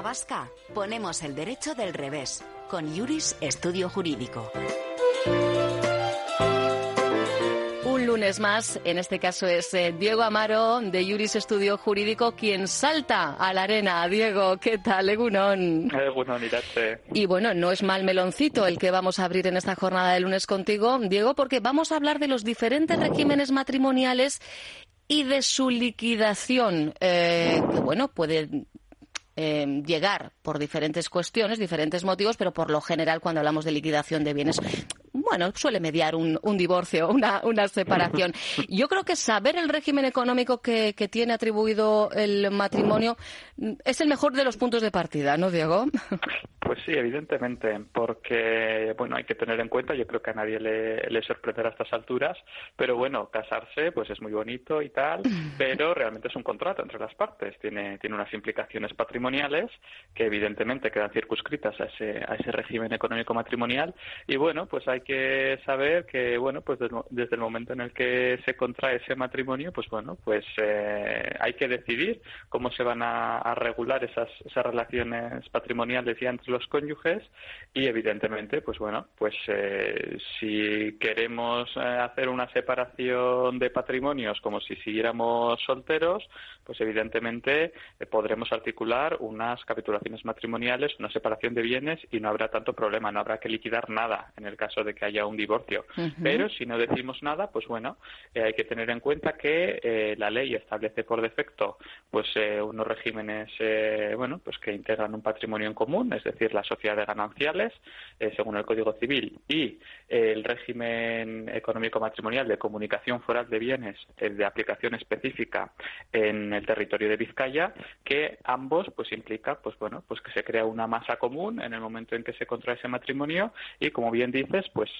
vasca, ponemos el derecho del revés, con Juris Estudio Jurídico. Un lunes más, en este caso es eh, Diego Amaro de Juris Estudio Jurídico quien salta a la arena. Diego, ¿qué tal? Egunon. Egunon, Y bueno, no es mal meloncito el que vamos a abrir en esta jornada de lunes contigo, Diego, porque vamos a hablar de los diferentes regímenes matrimoniales y de su liquidación, eh, que bueno, puede eh, llegar por diferentes cuestiones, diferentes motivos, pero por lo general cuando hablamos de liquidación de bienes, bueno, suele mediar un, divorcio, una, una, separación. Yo creo que saber el régimen económico que, que, tiene atribuido el matrimonio es el mejor de los puntos de partida, ¿no, Diego? Pues sí, evidentemente, porque bueno, hay que tener en cuenta, yo creo que a nadie le, le sorprenderá a estas alturas, pero bueno, casarse pues es muy bonito y tal, pero realmente es un contrato entre las partes, tiene, tiene unas implicaciones patrimoniales que evidentemente quedan circunscritas a ese, a ese régimen económico matrimonial y bueno, pues hay que saber que bueno, pues desde el momento en el que se contrae ese matrimonio, pues bueno, pues eh, hay que decidir cómo se van a, regular esas, relaciones patrimoniales ya entre los cónyuges y evidentemente pues bueno pues eh, si queremos eh, hacer una separación de patrimonios como si siguiéramos solteros pues evidentemente eh, podremos articular unas capitulaciones matrimoniales una separación de bienes y no habrá tanto problema no habrá que liquidar nada en el caso de que un divorcio. Pero si no decimos nada pues bueno hay que tener en cuenta que la ley establece por defecto pues unos regímenes bueno pues que integran un patrimonio en común es decir las sociedades gananciales, eh, según el Código Civil, y el régimen económico matrimonial de comunicación foral de bienes eh, de aplicación específica en el territorio de Vizcaya, que ambos pues implica pues bueno pues que se crea una masa común en el momento en que se contrae ese matrimonio y como bien dices pues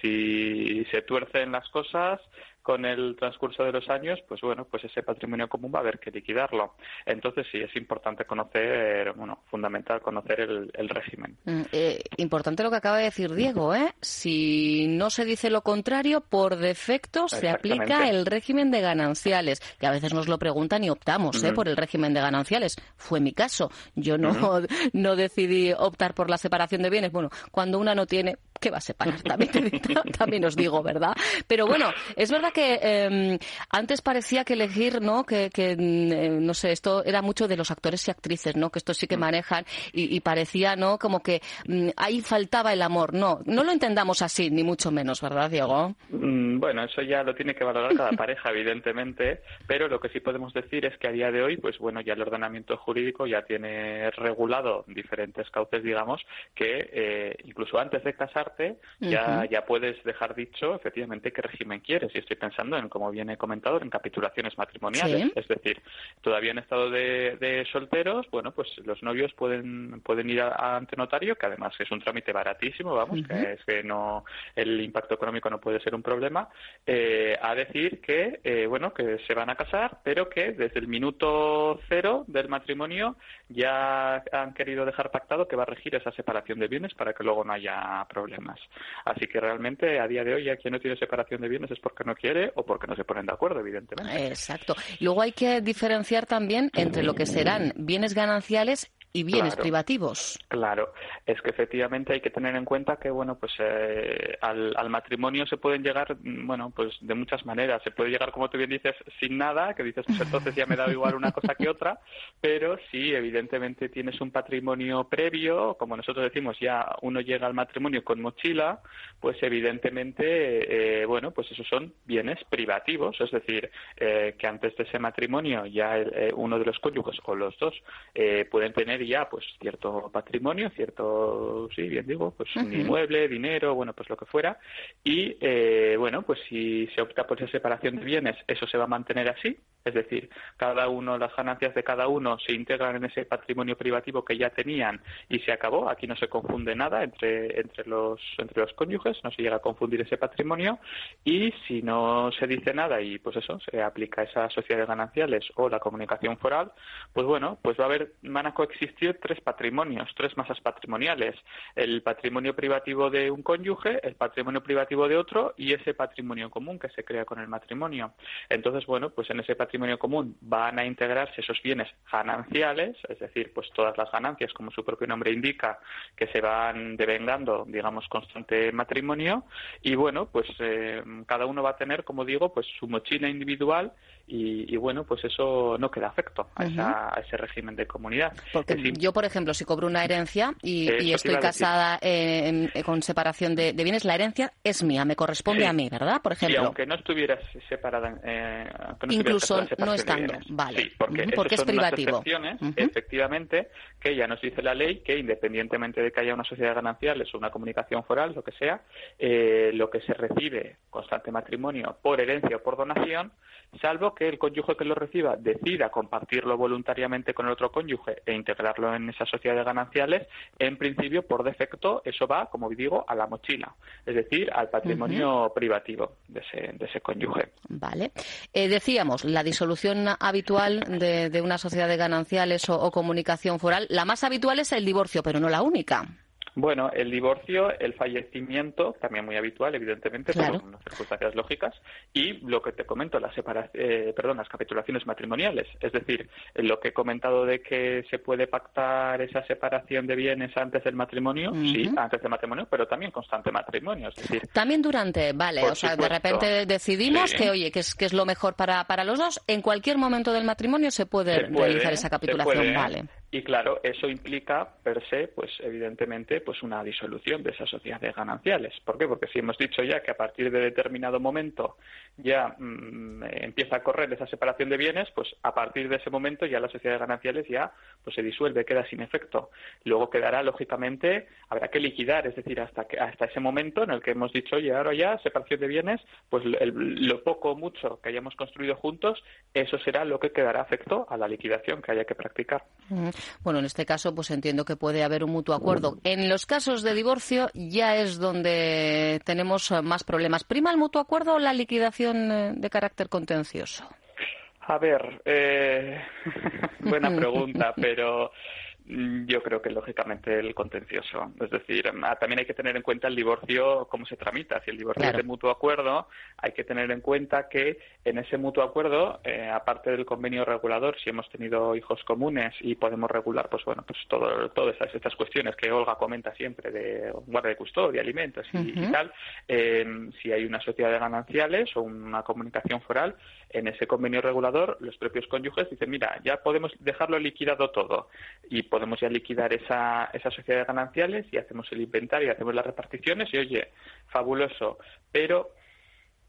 si se tuercen las cosas con el transcurso de los años, pues bueno, pues ese patrimonio común va a haber que liquidarlo. Entonces sí, es importante conocer, bueno, fundamental conocer el, régimen. Mm, eh, importante lo que acaba de decir Diego, ¿eh? Si no se dice lo contrario, por defecto se aplica el régimen de gananciales, que a veces nos lo preguntan y optamos, ¿eh? Por el régimen de gananciales. Fue mi caso. Yo no, no decidí optar por la separación de bienes. Bueno, cuando una no tiene, ¿qué va a separar? También, también os digo, ¿verdad? Pero bueno, es verdad que em, antes parecía que elegir, ¿no? Que, mm, eh, no sé, esto era mucho de los actores y actrices, ¿no? Que esto sí que mm. manejan y, parecía, ¿no? Como que mm, ahí faltaba el amor. No, no lo entendamos así, ni mucho menos, ¿verdad, Diego? bueno, eso ya lo tiene que valorar cada pareja, evidentemente, pero lo que sí podemos decir es que a día de hoy, pues bueno, ya el ordenamiento jurídico ya tiene regulado diferentes cauces, digamos, que eh, incluso antes de casarte ya, ya puedes dejar dicho efectivamente qué régimen quieres. Y estoy pensando en, como bien he comentado, en capitulaciones matrimoniales. Es decir, todavía en estado de, solteros, bueno, pues los novios pueden, pueden ir ante notario, que además es un trámite baratísimo, vamos, que es que no, el impacto económico no puede ser un problema, eh, a decir que, eh, bueno, que se van a casar, pero que desde el minuto cero del matrimonio ya han querido dejar pactado que va a regir esa separación de bienes para que luego no haya problemas. Así que realmente a día de hoy ya quien no tiene separación de bienes es porque no quiere o porque no se ponen de acuerdo, evidentemente. Exacto. Luego hay que diferenciar también entre lo que serán bienes gananciales y bienes privativos. Claro, es que efectivamente hay que tener en cuenta que bueno, pues eh, al, matrimonio se pueden llegar, mm, bueno, pues de muchas maneras. Se puede llegar, como tú bien dices, sin nada, que dices, pues entonces ya me da igual una cosa que otra, pero si evidentemente tienes un patrimonio previo, como nosotros decimos, ya uno llega al matrimonio con mochila, pues evidentemente, eh, bueno, pues esos son bienes privativos, es decir, eh, que antes de ese matrimonio ya uno de los cónyuges o los dos pueden tener ya pues cierto patrimonio, cierto, sí, bien digo, pues inmueble, dinero, bueno, pues lo que fuera. Y eh, bueno, pues si se opta por esa separación de bienes, eso se va a mantener así. Es decir, cada uno, las ganancias de cada uno se integran en ese patrimonio privativo que ya tenían y se acabó. Aquí no se confunde nada entre, entre, los, entre los cónyuges, no se llega a confundir ese patrimonio. Y si no se dice nada y pues eso, se aplica esa sociedades gananciales o la comunicación foral, pues bueno, pues va a haber, van a coexistir tres patrimonios, tres masas patrimoniales. El patrimonio privativo de un cónyuge, el patrimonio privativo de otro y ese patrimonio común que se crea con el matrimonio. Entonces, bueno, pues en ese patrimonio patrimonio común van a integrarse esos bienes gananciales, es decir, pues todas las ganancias, como su propio nombre indica, que se van devengando, digamos, constante matrimonio, y bueno, pues eh, cada uno va a tener, como digo, pues su mochila individual y, bueno, pues eso no queda afecto a, ese régimen de comunidad. Porque yo, por ejemplo, si cobro una herencia y, estoy casada con separación de, bienes, la herencia es mía, me corresponde a mí, ¿verdad? Por ejemplo. Sí, aunque no estuvieras separada. Eh, Incluso no estando, vale. Sí, porque, es privativo. efectivamente, que ya nos dice la ley que independientemente de que haya una sociedad gananciales o una comunicación foral, lo que sea, eh, lo que se recibe constante matrimonio por herencia o por donación, salvo que el cónyuge que lo reciba decida compartirlo voluntariamente con el otro cónyuge e integrarlo en esa sociedad de gananciales, en principio, por defecto, eso va, como digo, a la mochila, es decir, al patrimonio privativo de ese, de ese cónyuge. Vale. Eh, decíamos, la disolución habitual de, una sociedad de gananciales o comunicación foral, la más habitual es el divorcio, pero no la única. Bueno, el divorcio, el fallecimiento, también muy habitual, evidentemente, por unas circunstancias lógicas, y lo que te comento, las, eh, perdón, las capitulaciones matrimoniales. Es decir, lo que he comentado de que se puede pactar esa separación de bienes antes del matrimonio, sí, antes del matrimonio, pero también constante matrimonio. Es decir, también durante, vale, o sea, de repente decidimos que, oye, que es, que es lo mejor para, para los dos, en cualquier momento del matrimonio se puede, realizar esa capitulación, vale. Y claro, eso implica per se, pues evidentemente, pues una disolución de esa sociedad de gananciales. ¿Por qué? Porque si hemos dicho ya que a partir de determinado momento ya mm, empieza a correr esa separación de bienes, pues a partir de ese momento ya la sociedad de gananciales ya pues se disuelve, queda sin efecto. Luego quedará, lógicamente, habrá que liquidar, es decir, hasta que, hasta ese momento en el que hemos dicho, oye, ahora ya separación de bienes, pues lo poco o mucho que hayamos construido juntos, eso será lo que quedará afecto a la liquidación que haya que practicar. Bueno, en este caso, pues entiendo que puede haber un mutuo acuerdo. En los casos de divorcio ya es donde tenemos más problemas. ¿Prima el mutuo acuerdo o la liquidación eh, de carácter contencioso? A ver, eh, buena pregunta, pero yo creo que lógicamente el contencioso. Es decir, también hay que tener en cuenta el divorcio, cómo se tramita. Si el divorcio es de mutuo acuerdo, hay que tener en cuenta que en ese mutuo acuerdo, eh, aparte del convenio regulador, si hemos tenido hijos comunes y podemos regular, pues bueno, pues todo, todas estas cuestiones que Olga comenta siempre de guardia de custodia, alimentos y, tal, eh, si hay una sociedad de gananciales o una comunicación foral, en ese convenio regulador los propios cónyuges dicen, mira, ya podemos dejarlo liquidado todo y podemos ya liquidar esa, esa sociedad de gananciales y hacemos el inventario, hacemos las reparticiones y oye, fabuloso, pero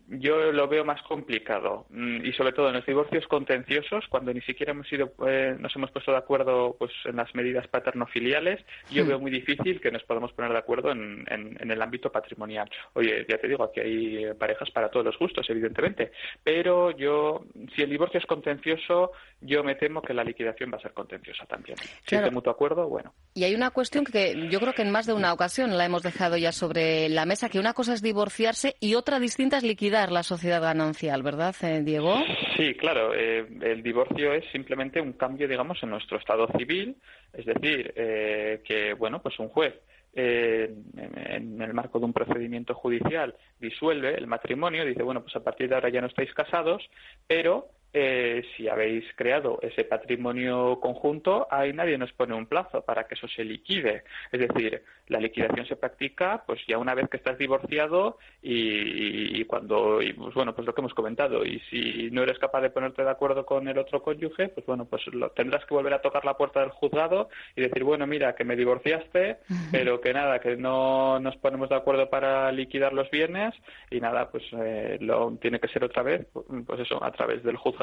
yo lo veo más complicado mm, y sobre todo en los divorcios contenciosos cuando ni siquiera hemos sido eh, nos hemos puesto de acuerdo pues en las medidas paterno-filiales yo hmm. veo muy difícil que nos podamos poner de acuerdo en, en, el ámbito patrimonial. Oye ya te digo aquí hay parejas para todos los gustos evidentemente pero yo si el divorcio es contencioso yo me temo que la liquidación va a ser contenciosa también. Si es de mutuo acuerdo bueno. Y hay una cuestión que yo creo que en más de una ocasión la hemos dejado ya sobre la mesa que una cosa es divorciarse y otra distinta es liquidar la sociedad ganancial, ¿verdad, eh, Diego? Sí, claro. Eh, el divorcio es simplemente un cambio, digamos, en nuestro estado civil, es decir, eh, que, bueno, pues un juez en el marco de un procedimiento judicial disuelve el matrimonio, dice, bueno, pues a partir de ahora ya no estáis casados, pero eh, si habéis creado ese patrimonio conjunto, ahí nadie nos pone un plazo para que eso se liquide. Es decir, la liquidación se practica pues ya una vez que estás divorciado y, cuando, y, pues bueno, pues lo que hemos comentado. Y si no eres capaz de ponerte de acuerdo con el otro cónyuge, pues bueno, pues lo, tendrás que volver a tocar la puerta del juzgado y decir, bueno, mira, que me divorciaste, pero que nada, que no nos ponemos de acuerdo para liquidar los bienes y nada, pues eh, lo tiene que ser otra vez, pues eso, a través del juzgado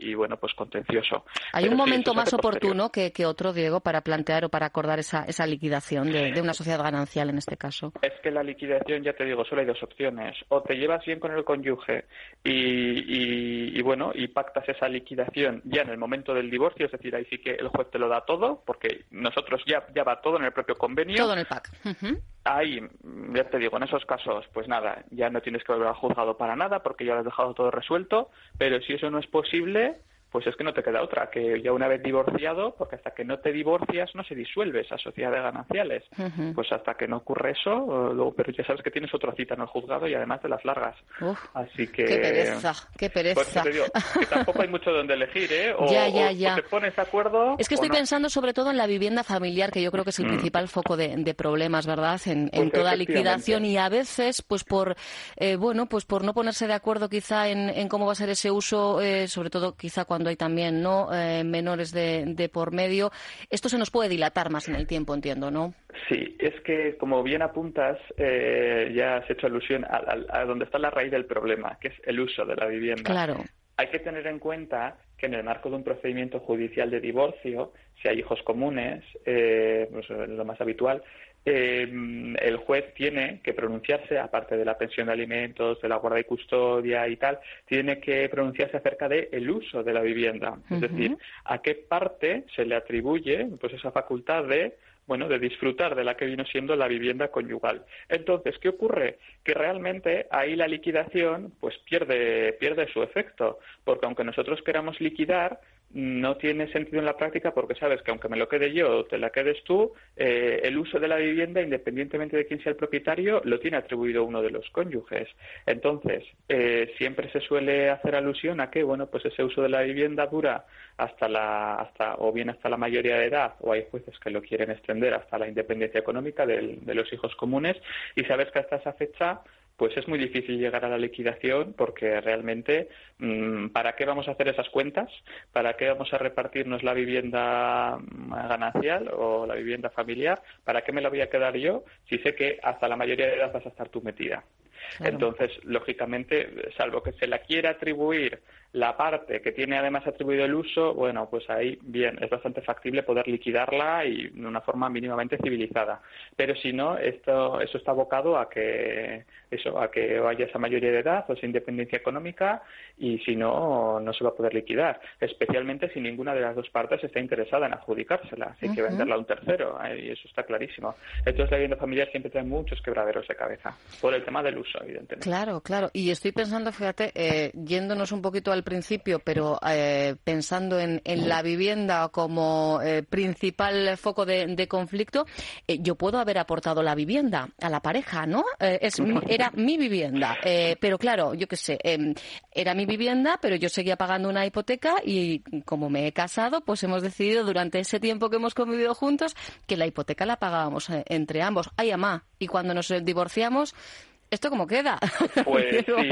y, bueno, pues contencioso. ¿Hay un momento más oportuno que, otro, Diego, para plantear o para acordar esa, esa liquidación de, una sociedad ganancial en este caso? Es que la liquidación, ya te digo, solo hay dos opciones. O te llevas bien con el cónyuge y, bueno, y pactas esa liquidación ya en el momento del divorcio, es decir, ahí sí que el juez te lo da todo, porque nosotros ya, ya va todo en el propio convenio. Todo en el PAC. Ahí, ya te digo, en esos casos, pues nada, ya no tienes que volver al juzgado para nada porque ya lo has dejado todo resuelto, pero si eso no es posible, pues es que no te queda otra, que ya una vez divorciado, porque hasta que no te divorcias no se disuelve esa sociedad de gananciales. Pues hasta que no ocurre eso, luego, pero ya sabes que tienes otra cita en el juzgado y además de las largas. Así que... Qué pereza, qué pues pereza. que tampoco hay mucho donde elegir, ¿eh? O, ya, ya, ya. te pones de acuerdo... Es que estoy pensando sobre todo en la vivienda familiar, que yo creo que es el mm. principal foco de, problemas, ¿verdad? En, en pues toda liquidación y a veces, pues por, eh, bueno, pues por no ponerse de acuerdo quizá en, cómo va a ser ese uso, eh, sobre todo quizá cuando hay también, ¿no? Eh, menores de, por medio, esto se nos puede dilatar más en el tiempo, entiendo, ¿no? Sí, es que como bien apuntas, ya has hecho alusión a, a, donde está la raíz del problema, que es el uso de la vivienda. Claro. Hay que tener en cuenta que en el marco de un procedimiento judicial de divorcio, si hay hijos comunes, eh, pues lo más habitual, eh, el juez tiene que pronunciarse, aparte de la pensión de alimentos, de la guarda y custodia y tal, tiene que pronunciarse acerca del el uso de la vivienda. Es decir, a qué parte se le atribuye pues esa facultad de bueno, de disfrutar de la que vino siendo la vivienda conyugal. Entonces, ¿qué ocurre? Que realmente ahí la liquidación pues pierde, pierde su efecto, porque aunque nosotros queramos liquidar, no tiene sentido en la práctica porque sabes que aunque me lo quede yo o te la quedes tú, eh, el uso de la vivienda, independientemente de quién sea el propietario, lo tiene atribuido uno de los cónyuges. Entonces, eh, siempre se suele hacer alusión a que, bueno, pues ese uso de la vivienda dura hasta la, hasta, o bien hasta la mayoría de edad, o hay jueces que lo quieren extender hasta la independencia económica de los hijos comunes, y sabes que hasta esa fecha pues es muy difícil llegar a la liquidación porque realmente mm, ¿para qué vamos a hacer esas cuentas? ¿Para qué vamos a repartirnos la vivienda mm, ganancial o la vivienda familiar? ¿Para qué me la voy a quedar yo si sé que hasta la mayoría de edad vas a estar tú metida? Entonces, lógicamente, salvo que se la quiera atribuir la parte que tiene además atribuido el uso, bueno, pues ahí bien, es bastante factible poder liquidarla y de una forma mínimamente civilizada. Pero si no, esto, eso está abocado a que eso, a que vaya esa mayoría de edad o esa independencia económica y si no, no se va a poder liquidar, especialmente si ninguna de las dos partes está interesada en adjudicársela, hay que venderla a un tercero, y eso está clarísimo. Entonces la vivienda familiar siempre trae muchos quebraderos de cabeza por el tema del uso, evidentemente. Claro, claro. Y estoy pensando, fíjate, eh, yéndonos un poquito al principio, pero eh, pensando en, la vivienda como eh, principal foco de, conflicto, eh, yo puedo haber aportado la vivienda a la pareja, ¿no? es, era mi vivienda, pero claro, yo qué sé, em, era mi vivienda, pero yo seguía pagando una hipoteca y como me he casado, pues hemos decidido durante ese tiempo que hemos convivido juntos que la hipoteca la pagábamos entre ambos. Ay, amá. Y cuando nos divorciamos, ¿Esto cómo queda? Pues sí,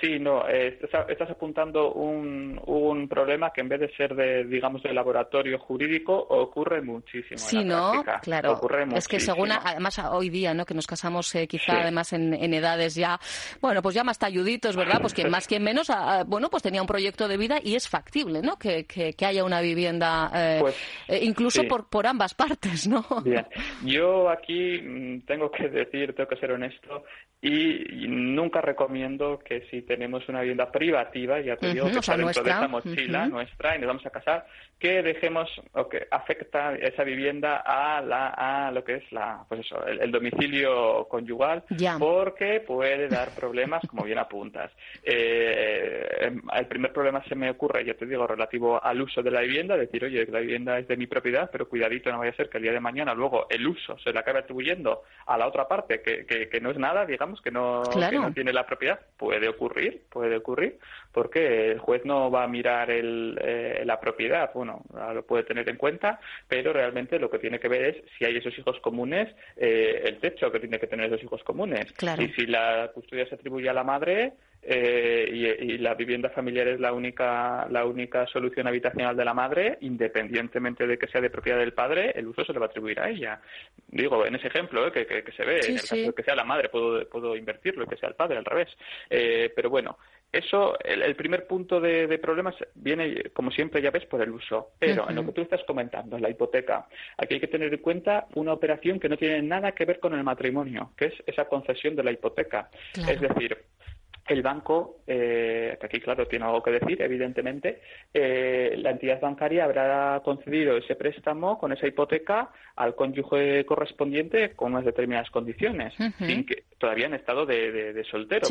sí, no, eh, estás, apuntando un, un problema que en vez de ser de, digamos, de laboratorio jurídico, ocurre muchísimo. Sí, ¿no? Claro. es que según, además, hoy día, ¿no? Que nos casamos eh, quizá además en, edades ya, bueno, pues ya más talluditos, ¿verdad? Pues quien más, quien menos, bueno, pues tenía un proyecto de vida y es factible, ¿no? Que, que, haya una vivienda, eh, pues, incluso por, por ambas partes, ¿no? Bien. Yo aquí mm, tengo que decir, tengo que ser honesto, y, nunca recomiendo que si tenemos una vivienda privativa, ya te digo que está dentro de esa mochila nuestra y nos vamos a casar, que dejemos o que afecta esa vivienda a la a lo que es la pues eso el, domicilio conyugal porque puede dar problemas como bien apuntas. Eh, el primer problema se me ocurre ya te digo relativo al uso de la vivienda decir oye la vivienda es de mi propiedad pero cuidadito no vaya a ser que el día de mañana luego el uso se le acabe atribuyendo a la otra parte que, que, no es nada digamos que no, que no tiene la propiedad. Puede ocurrir puede ocurrir porque el juez no va a mirar el, eh, la propiedad. Lo puede tener en cuenta, pero realmente lo que tiene que ver es si hay esos hijos comunes, eh, el techo que tiene que tener esos hijos comunes. Y si la custodia se atribuye a la madre, eh, y, la vivienda familiar es la única la única solución habitacional de la madre, independientemente de que sea de propiedad del padre, el uso se le va a atribuir a ella. Digo, en ese ejemplo eh, que, se ve, en el caso de que sea la madre, puedo, puedo invertirlo y que sea el padre, al revés. pero bueno, eso, el, primer punto de, problemas viene, como siempre ya ves, por el uso. Pero en lo que tú estás comentando, la hipoteca, aquí hay que tener en cuenta una operación que no tiene nada que ver con el matrimonio, que es esa concesión de la hipoteca. Es decir, el banco, eh, que aquí claro tiene algo que decir, evidentemente, eh, la entidad bancaria habrá concedido ese préstamo con esa hipoteca al cónyuge correspondiente con unas determinadas condiciones, sin que todavía en estado de, soltero,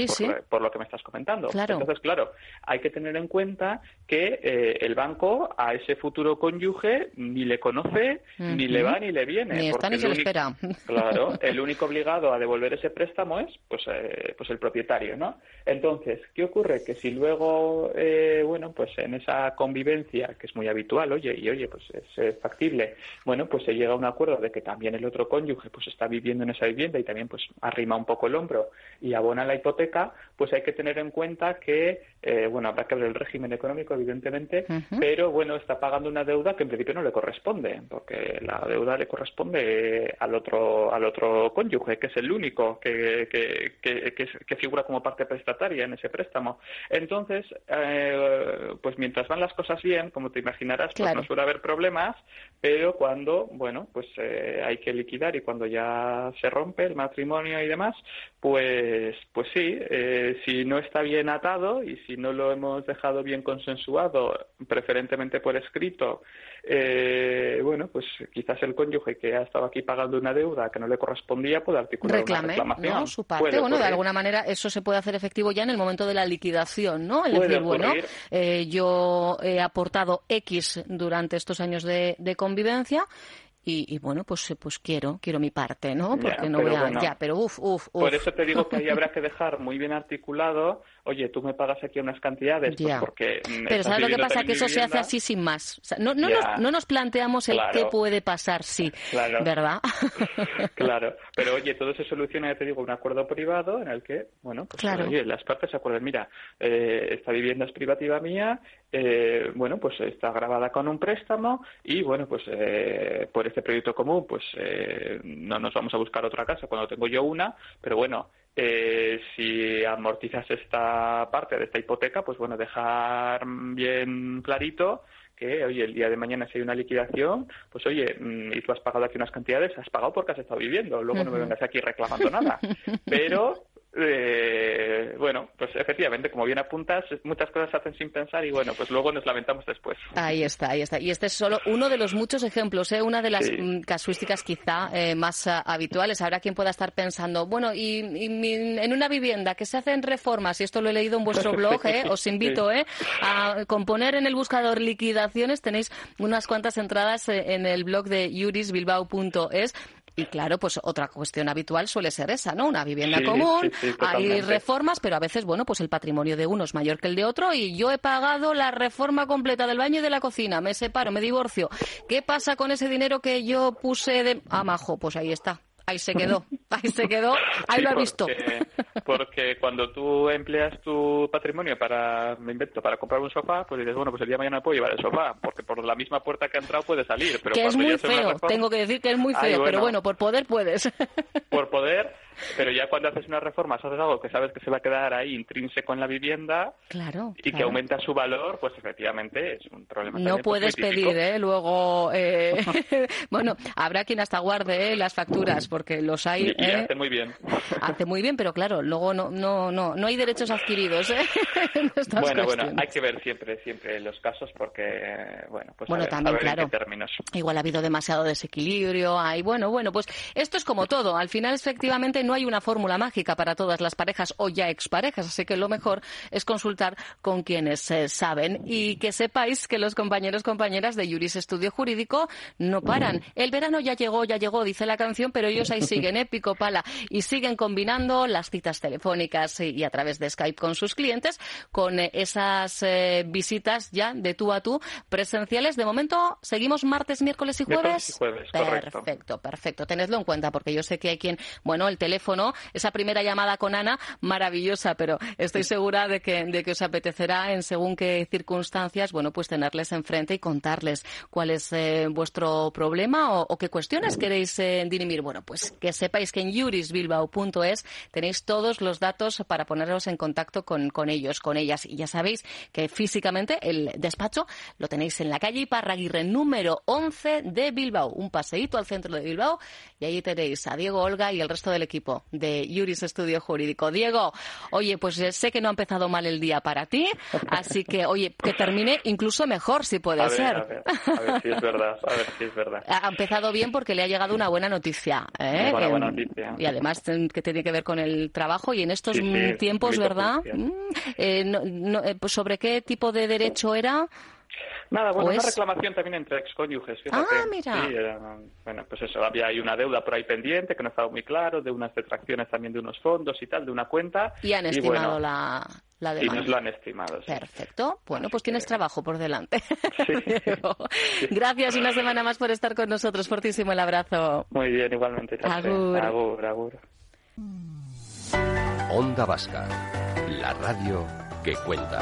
por, lo que me estás comentando. Entonces, claro, hay que tener en cuenta que eh, el banco a ese futuro cónyuge ni le conoce, ni le va ni le viene. Ni está ni se le espera. Claro, el único obligado a devolver ese préstamo es pues, eh, pues el propietario, ¿no? Entonces, ¿qué ocurre? Que si luego, eh, bueno, pues en esa convivencia, que es muy habitual, oye, y oye, pues es factible, bueno, pues se llega a un acuerdo de que también el otro cónyuge pues está viviendo en esa vivienda y también pues arrima un poco el hombro y abona la hipoteca, pues hay que tener en cuenta que, eh, bueno, habrá que ver el régimen económico, evidentemente, pero bueno, está pagando una deuda que en principio no le corresponde, porque la deuda le corresponde al otro, al otro cónyuge, que es el único que, que, que, figura como parte prestataria en ese préstamo. Entonces, eh, pues mientras van las cosas bien, como te imaginarás, pues no suele haber problemas, pero cuando, bueno, pues eh, hay que liquidar y cuando ya se rompe el matrimonio y demás, pues, pues sí, eh, si no está bien atado y si no lo hemos dejado bien consensuado, preferentemente por escrito, eh, bueno, pues quizás el cónyuge que ha estado aquí pagando una deuda que no le correspondía puede articular una reclamación. ¿no? Su parte, bueno, de alguna manera eso se puede hacer efectivo ya en el momento de la liquidación, ¿no? Es decir, bueno, eh, yo he aportado X durante estos años de, de convivencia y, bueno, pues pues quiero, quiero mi parte, ¿no? Porque no voy a... ya, pero uff, uff, Por eso te digo que ahí habrá que dejar muy bien articulado, oye, tú me pagas aquí unas cantidades, pues porque... Pero ¿sabes lo que pasa? Que eso se hace así sin más. no, no, nos, no nos planteamos el qué puede pasar, sí, ¿verdad? claro, pero oye, todo se soluciona, ya te digo, un acuerdo privado en el que, bueno, pues oye, las partes se acuerdan, mira, eh, esta vivienda es privativa mía, eh, bueno, pues está grabada con un préstamo y, bueno, pues eh, por este proyecto común, pues eh, no nos vamos a buscar otra casa cuando tengo yo una, pero bueno, eh, si amortizas esta parte de esta hipoteca, pues bueno, dejar bien clarito que, oye, el día de mañana si hay una liquidación, pues oye, mm, y tú has pagado aquí unas cantidades, has pagado porque has estado viviendo, luego no me vengas aquí reclamando nada. Pero eh, bueno, pues efectivamente, como bien apuntas, muchas cosas se hacen sin pensar y bueno, pues luego nos lamentamos después. Ahí está, ahí está. Y este es solo uno de los muchos ejemplos, ¿eh? una de las mm, casuísticas quizá eh, más ah, habituales. Habrá quien pueda estar pensando, bueno, y, en una vivienda que se hacen reformas, y esto lo he leído en vuestro blog, ¿eh? os invito ¿eh? a componer en el buscador liquidaciones, tenéis unas cuantas entradas en el blog de yurisbilbao.es y claro, pues otra cuestión habitual suele ser esa, ¿no? Una vivienda común, hay reformas, pero a veces, bueno, pues el patrimonio de uno es mayor que el de otro y yo he pagado la reforma completa del baño y de la cocina, me separo, me divorcio. ¿Qué pasa con ese dinero que yo puse de... Ah, majo, pues ahí está ahí se quedó, ahí se quedó, ahí lo ha visto. Porque cuando tú empleas tu patrimonio para, me invento, para comprar un sofá, pues dices, bueno, pues el día de mañana puedo llevar el sofá, porque por la misma puerta que ha entrado puede salir. Pero que es muy feo, tengo que decir que es muy feo, pero bueno, por poder puedes. Por poder, pero ya cuando haces una reforma, haces algo que sabes que se va a quedar ahí intrínseco en la vivienda claro, y que aumenta su valor, pues efectivamente es un problema. No pues, puedes pedir, ¿eh? Luego, eh... bueno, habrá quien hasta guarde ¿eh? las facturas porque los hay. Y, ¿eh? hace muy bien. Hace muy bien, pero claro, luego no, no, no, no hay derechos adquiridos. ¿eh? bueno, bueno, hay que ver siempre, siempre los casos porque, bueno, pues bueno, también, claro. términos. Igual ha habido demasiado desequilibrio, hay, bueno, bueno, pues esto es como todo. Al final, efectivamente, no hay una fórmula mágica para todas las parejas o ya exparejas, así que lo mejor es consultar con quienes eh, saben y que sepáis que los compañeros compañeras de Juris Estudio Jurídico no paran. El verano ya llegó, ya llegó, dice la canción, pero ellos ahí siguen, ¿eh? Pico pala, y siguen combinando las citas telefónicas y, a través de Skype con sus clientes con eh, esas eh, visitas ya de tú a tú presenciales. De momento, seguimos martes, miércoles y jueves. perfecto, perfecto. Tenedlo en cuenta porque yo sé que hay quien, bueno, el teléfono esa primera llamada con Ana, maravillosa, pero estoy segura de que, de que os apetecerá en según qué circunstancias, bueno, pues tenerles enfrente y contarles cuál es eh, vuestro problema o, qué cuestiones queréis eh, dirimir. Bueno, pues que sepáis que en yurisbilbao.es tenéis todos los datos para poneros en contacto con, con ellos, con ellas. Y ya sabéis que físicamente el despacho lo tenéis en la calle Iparraguirre número 11 de Bilbao. Un paseíto al centro de Bilbao y ahí tenéis a Diego, Olga y el resto del equipo de Yuris Estudio Jurídico. Diego, oye, pues eh, sé que no ha empezado mal el día para ti, así que, oye, que termine incluso mejor, si puede ser. A ver, si es verdad, a ver si es verdad. Ha empezado bien porque le ha llegado una buena noticia. ¿Eh? Y además que tiene que ver con el trabajo y en estos tiempos, ¿verdad? Mm, eh, pues ¿Sobre qué tipo de derecho era? Nada, bueno, una reclamación también entre excónyuges. Ah, mira. Sí, bueno, pues eso, había ahí una deuda por ahí pendiente que no estaba muy claro, de unas detracciones también de unos fondos y tal, de una cuenta. Y han estimado la, la demanda. Y nos lo han estimado. Perfecto. Bueno, pues tienes trabajo por delante. Gracias una semana más por estar con nosotros. Fortísimo el abrazo. Muy bien, igualmente. Agur. Agur, agur. Onda Vasca, la radio que cuenta.